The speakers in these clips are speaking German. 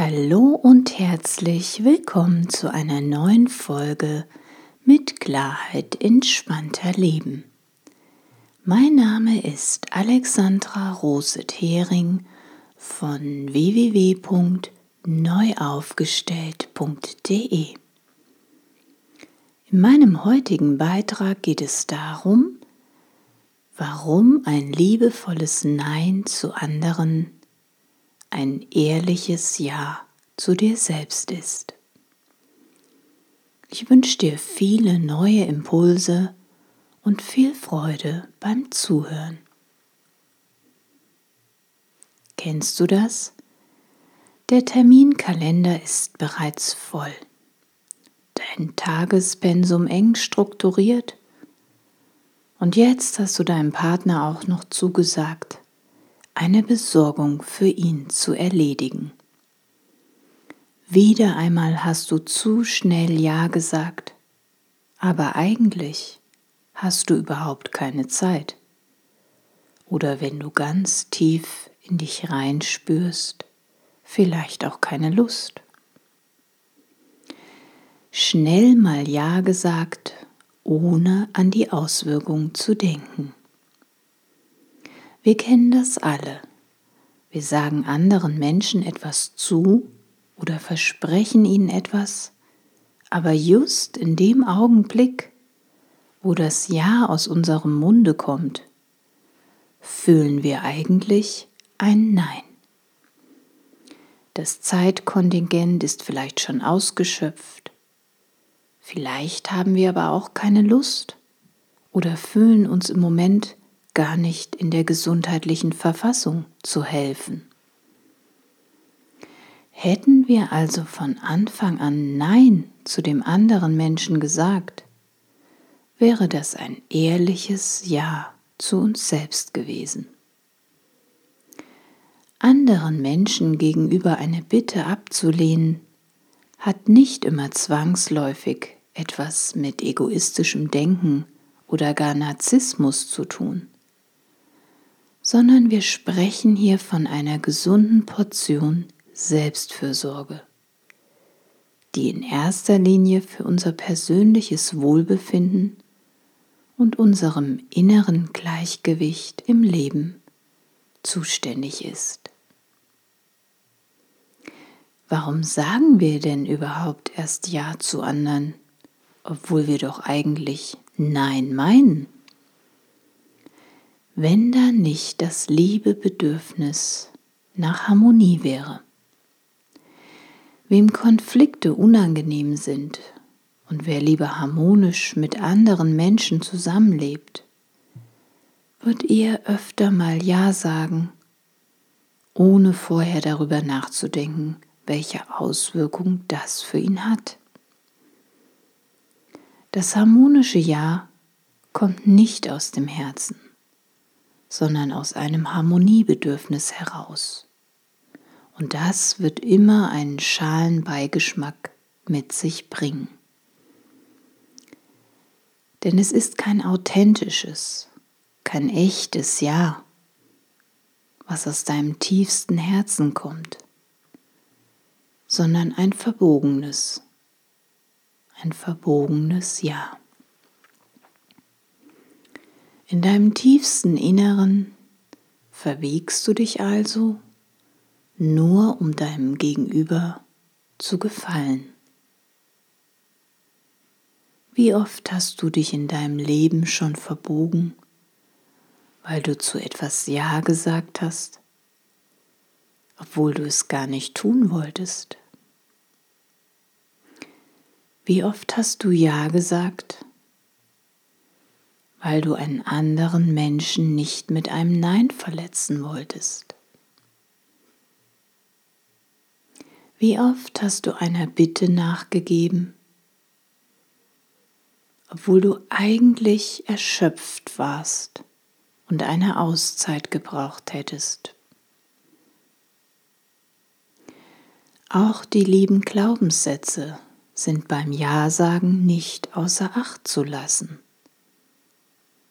Hallo und herzlich willkommen zu einer neuen Folge mit Klarheit entspannter Leben. Mein Name ist Alexandra Rose-Thering von www.neuaufgestellt.de. In meinem heutigen Beitrag geht es darum, warum ein liebevolles Nein zu anderen ein ehrliches Ja zu dir selbst ist. Ich wünsche dir viele neue Impulse und viel Freude beim Zuhören. Kennst du das? Der Terminkalender ist bereits voll. Dein Tagespensum eng strukturiert. Und jetzt hast du deinem Partner auch noch zugesagt, eine Besorgung für ihn zu erledigen. Wieder einmal hast du zu schnell Ja gesagt, aber eigentlich hast du überhaupt keine Zeit. Oder wenn du ganz tief in dich reinspürst, vielleicht auch keine Lust. Schnell mal Ja gesagt, ohne an die Auswirkungen zu denken. Wir kennen das alle. Wir sagen anderen Menschen etwas zu oder versprechen ihnen etwas, aber just in dem Augenblick, wo das Ja aus unserem Munde kommt, fühlen wir eigentlich ein Nein. Das Zeitkontingent ist vielleicht schon ausgeschöpft. Vielleicht haben wir aber auch keine Lust oder fühlen uns im Moment gar nicht in der gesundheitlichen Verfassung zu helfen. Hätten wir also von Anfang an Nein zu dem anderen Menschen gesagt, wäre das ein ehrliches Ja zu uns selbst gewesen. Anderen Menschen gegenüber eine Bitte abzulehnen, hat nicht immer zwangsläufig etwas mit egoistischem Denken oder gar Narzissmus zu tun sondern wir sprechen hier von einer gesunden Portion Selbstfürsorge, die in erster Linie für unser persönliches Wohlbefinden und unserem inneren Gleichgewicht im Leben zuständig ist. Warum sagen wir denn überhaupt erst Ja zu anderen, obwohl wir doch eigentlich Nein meinen? Wenn da nicht das liebe Bedürfnis nach Harmonie wäre. Wem Konflikte unangenehm sind und wer lieber harmonisch mit anderen Menschen zusammenlebt, wird eher öfter mal Ja sagen, ohne vorher darüber nachzudenken, welche Auswirkung das für ihn hat. Das harmonische Ja kommt nicht aus dem Herzen sondern aus einem Harmoniebedürfnis heraus. Und das wird immer einen schalen Beigeschmack mit sich bringen. Denn es ist kein authentisches, kein echtes Ja, was aus deinem tiefsten Herzen kommt, sondern ein verbogenes, ein verbogenes Ja. In deinem tiefsten Inneren verwiegst du dich also nur um deinem Gegenüber zu gefallen. Wie oft hast du dich in deinem Leben schon verbogen, weil du zu etwas Ja gesagt hast, obwohl du es gar nicht tun wolltest? Wie oft hast du Ja gesagt, weil du einen anderen Menschen nicht mit einem Nein verletzen wolltest? Wie oft hast du einer Bitte nachgegeben, obwohl du eigentlich erschöpft warst und eine Auszeit gebraucht hättest? Auch die lieben Glaubenssätze sind beim Ja-Sagen nicht außer Acht zu lassen.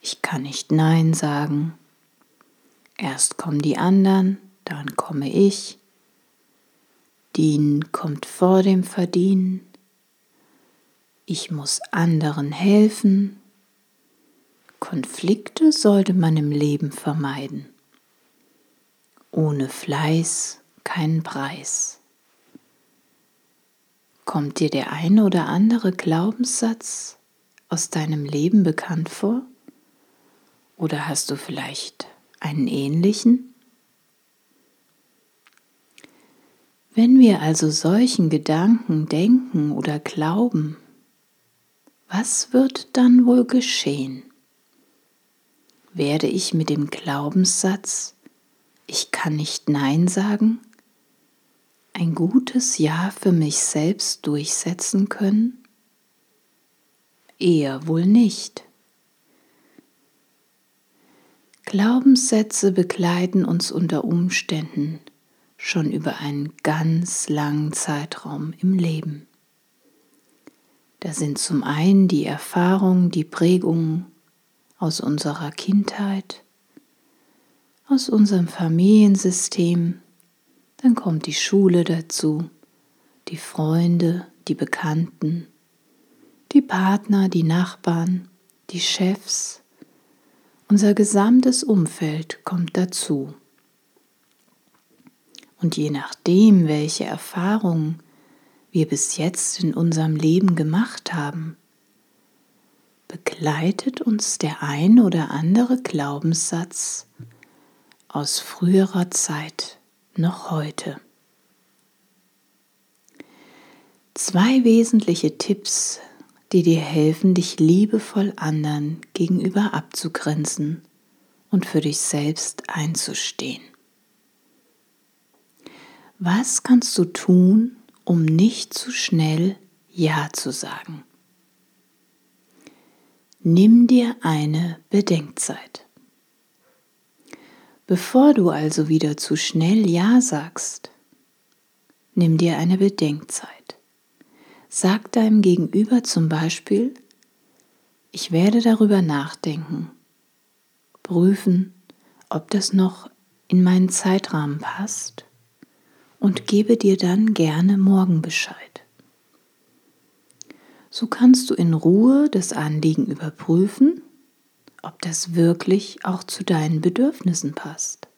Ich kann nicht Nein sagen. Erst kommen die anderen, dann komme ich. Dienen kommt vor dem Verdienen. Ich muss anderen helfen. Konflikte sollte man im Leben vermeiden. Ohne Fleiß keinen Preis. Kommt dir der eine oder andere Glaubenssatz aus deinem Leben bekannt vor? Oder hast du vielleicht einen ähnlichen? Wenn wir also solchen Gedanken denken oder glauben, was wird dann wohl geschehen? Werde ich mit dem Glaubenssatz, ich kann nicht Nein sagen, ein gutes Ja für mich selbst durchsetzen können? Eher wohl nicht. Glaubenssätze begleiten uns unter Umständen schon über einen ganz langen Zeitraum im Leben. Da sind zum einen die Erfahrungen, die Prägungen aus unserer Kindheit, aus unserem Familiensystem, dann kommt die Schule dazu, die Freunde, die Bekannten, die Partner, die Nachbarn, die Chefs, unser gesamtes Umfeld kommt dazu. Und je nachdem, welche Erfahrungen wir bis jetzt in unserem Leben gemacht haben, begleitet uns der ein oder andere Glaubenssatz aus früherer Zeit noch heute. Zwei wesentliche Tipps, die dir helfen, dich liebevoll anderen gegenüber abzugrenzen und für dich selbst einzustehen. Was kannst du tun, um nicht zu schnell Ja zu sagen? Nimm dir eine Bedenkzeit. Bevor du also wieder zu schnell Ja sagst, nimm dir eine Bedenkzeit. Sag deinem Gegenüber zum Beispiel, ich werde darüber nachdenken, prüfen, ob das noch in meinen Zeitrahmen passt und gebe dir dann gerne morgen Bescheid. So kannst du in Ruhe das Anliegen überprüfen, ob das wirklich auch zu deinen Bedürfnissen passt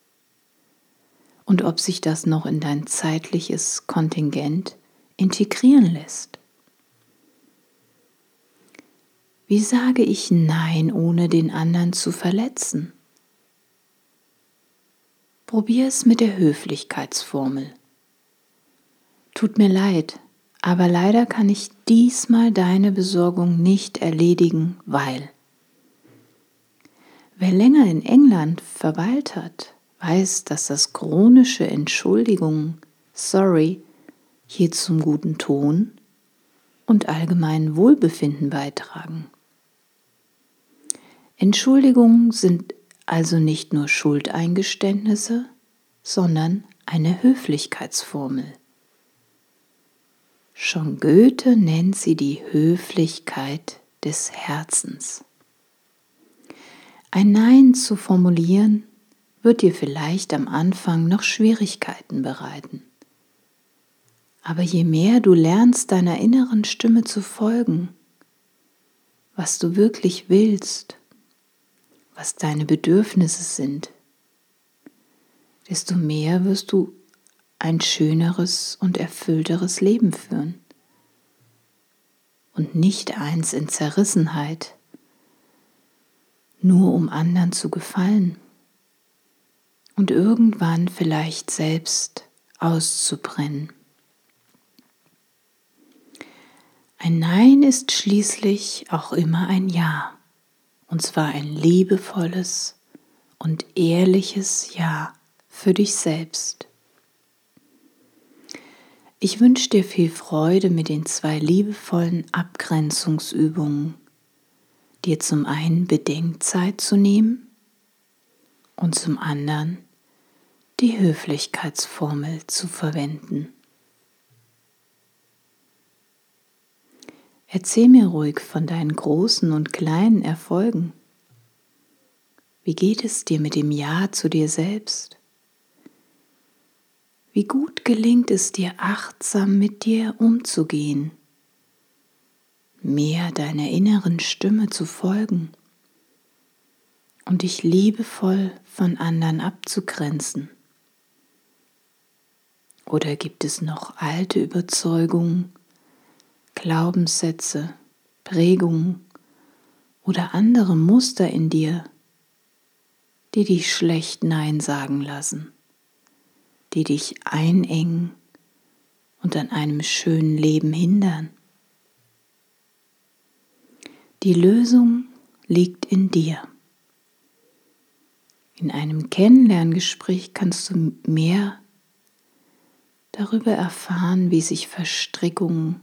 und ob sich das noch in dein zeitliches Kontingent integrieren lässt. Wie sage ich Nein, ohne den anderen zu verletzen? Probier es mit der Höflichkeitsformel. Tut mir leid, aber leider kann ich diesmal deine Besorgung nicht erledigen, weil. Wer länger in England verweilt hat, weiß, dass das chronische Entschuldigung, sorry, hier zum guten Ton und allgemeinen Wohlbefinden beitragen. Entschuldigungen sind also nicht nur Schuldeingeständnisse, sondern eine Höflichkeitsformel. Schon Goethe nennt sie die Höflichkeit des Herzens. Ein Nein zu formulieren wird dir vielleicht am Anfang noch Schwierigkeiten bereiten. Aber je mehr du lernst, deiner inneren Stimme zu folgen, was du wirklich willst, was deine Bedürfnisse sind, desto mehr wirst du ein schöneres und erfüllteres Leben führen. Und nicht eins in Zerrissenheit, nur um anderen zu gefallen und irgendwann vielleicht selbst auszubrennen. Ein Nein ist schließlich auch immer ein Ja, und zwar ein liebevolles und ehrliches Ja für dich selbst. Ich wünsche dir viel Freude mit den zwei liebevollen Abgrenzungsübungen, dir zum einen Bedenkzeit zu nehmen und zum anderen die Höflichkeitsformel zu verwenden. Erzähl mir ruhig von deinen großen und kleinen Erfolgen. Wie geht es dir mit dem Ja zu dir selbst? Wie gut gelingt es dir, achtsam mit dir umzugehen, mehr deiner inneren Stimme zu folgen und dich liebevoll von anderen abzugrenzen. Oder gibt es noch alte Überzeugungen, Glaubenssätze, Prägungen oder andere Muster in dir, die dich schlecht Nein sagen lassen? die dich einengen und an einem schönen Leben hindern. Die Lösung liegt in dir. In einem Kennenlerngespräch kannst du mehr darüber erfahren, wie sich Verstrickungen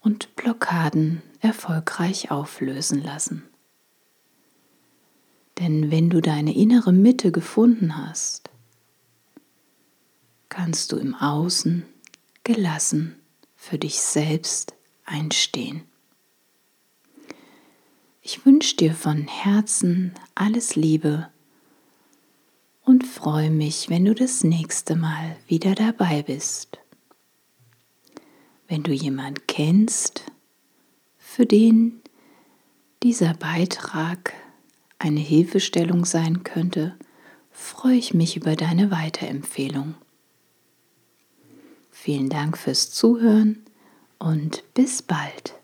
und Blockaden erfolgreich auflösen lassen. Denn wenn du deine innere Mitte gefunden hast, kannst du im Außen gelassen für dich selbst einstehen. Ich wünsche dir von Herzen alles Liebe und freue mich, wenn du das nächste Mal wieder dabei bist. Wenn du jemand kennst, für den dieser Beitrag eine Hilfestellung sein könnte, freue ich mich über deine Weiterempfehlung. Vielen Dank fürs Zuhören und bis bald.